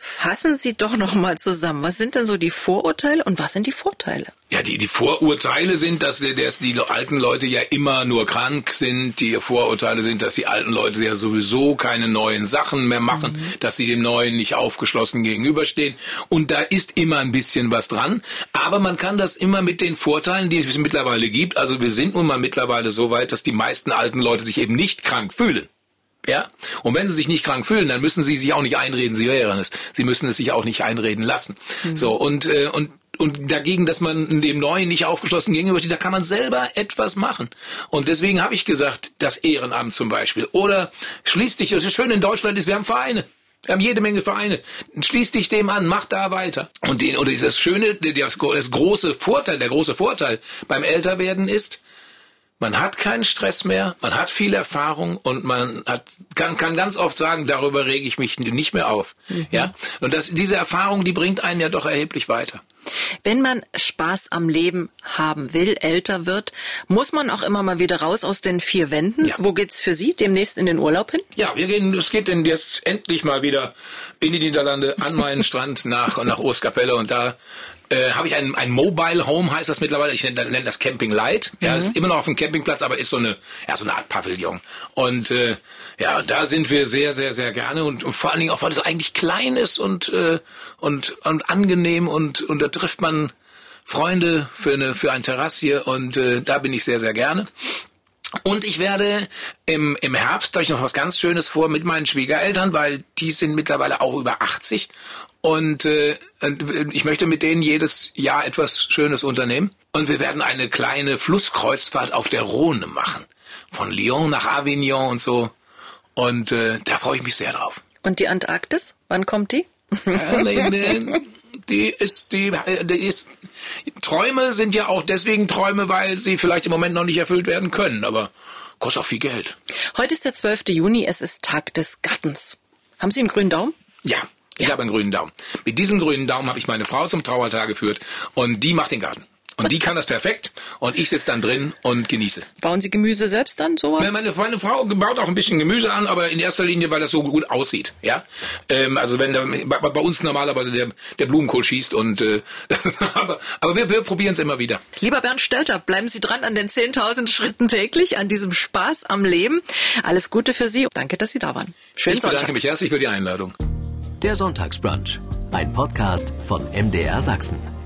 Fassen Sie doch noch mal zusammen. Was sind denn so die Vorurteile und was sind die Vorteile? Ja, die, die Vorurteile sind, dass, dass die alten Leute ja immer nur krank sind. Die Vorurteile sind, dass die alten Leute ja sowieso keine neuen Sachen mehr machen, mhm. dass sie dem Neuen nicht aufgeschlossen gegenüberstehen. Und da ist immer ein bisschen was dran. Aber man kann das immer mit den Vorteilen, die es mittlerweile gibt. Also wir sind nun mal mittlerweile so weit, dass die meisten alten Leute sich eben nicht krank fühlen. Ja? Und wenn sie sich nicht krank fühlen, dann müssen sie sich auch nicht einreden, sie wären es. Sie müssen es sich auch nicht einreden lassen. Mhm. So, und, äh, und und dagegen, dass man dem Neuen nicht aufgeschlossen gegenübersteht, da kann man selber etwas machen. Und deswegen habe ich gesagt, das Ehrenamt zum Beispiel. Oder schließ dich, das ist schön in Deutschland ist, wir haben Vereine. Wir haben jede Menge Vereine. Schließ dich dem an, mach da weiter. Und den, oder das Schöne, das, das große Vorteil, der große Vorteil beim Älterwerden ist, man hat keinen Stress mehr, man hat viel Erfahrung und man hat, kann, kann ganz oft sagen, darüber rege ich mich nicht mehr auf. Mhm. Ja? Und das, diese Erfahrung, die bringt einen ja doch erheblich weiter. Wenn man Spaß am Leben haben will, älter wird, muss man auch immer mal wieder raus aus den vier Wänden. Ja. Wo geht's für Sie demnächst in den Urlaub hin? Ja, wir gehen, es geht denn jetzt endlich mal wieder in die Niederlande an meinen Strand nach, nach Ostkapelle und da äh, habe ich ein, ein Mobile Home, heißt das mittlerweile. Ich nenne, nenne das Camping Light. Ja, mhm. ist immer noch auf dem Campingplatz, aber ist so eine, ja, so eine Art Pavillon. Und äh, ja, da sind wir sehr, sehr, sehr gerne und, und vor allen Dingen auch, weil es eigentlich klein ist und, äh, und, und angenehm und, und da trifft man Freunde für eine für ein Terrassier und äh, da bin ich sehr, sehr gerne. Und ich werde im, im Herbst, habe ich noch was ganz Schönes vor mit meinen Schwiegereltern, weil die sind mittlerweile auch über 80. Und äh, ich möchte mit denen jedes Jahr etwas Schönes unternehmen. Und wir werden eine kleine Flusskreuzfahrt auf der Rhone machen. Von Lyon nach Avignon und so. Und äh, da freue ich mich sehr drauf. Und die Antarktis, wann kommt die? [LAUGHS] Die ist, die, die ist, Träume sind ja auch deswegen Träume, weil sie vielleicht im Moment noch nicht erfüllt werden können, aber kostet auch viel Geld. Heute ist der 12. Juni, es ist Tag des Gattens. Haben Sie einen grünen Daumen? Ja, ich ja. habe einen grünen Daumen. Mit diesem grünen Daumen habe ich meine Frau zum Trauertag geführt und die macht den Garten. Und die kann das perfekt und ich sitze dann drin und genieße. Bauen Sie Gemüse selbst dann, sowas? Meine, meine Frau baut auch ein bisschen Gemüse an, aber in erster Linie, weil das so gut aussieht. Ja, ähm, Also wenn da, bei, bei, uns normalerweise der, der Blumenkohl schießt und äh, [LAUGHS] das, aber, aber wir, wir probieren es immer wieder. Lieber Bernd Stelter, bleiben Sie dran an den 10.000 Schritten täglich, an diesem Spaß am Leben. Alles Gute für Sie. Danke, dass Sie da waren. Schönen ich bedanke Sonntag. mich herzlich für die Einladung. Der Sonntagsbrunch, ein Podcast von MDR Sachsen.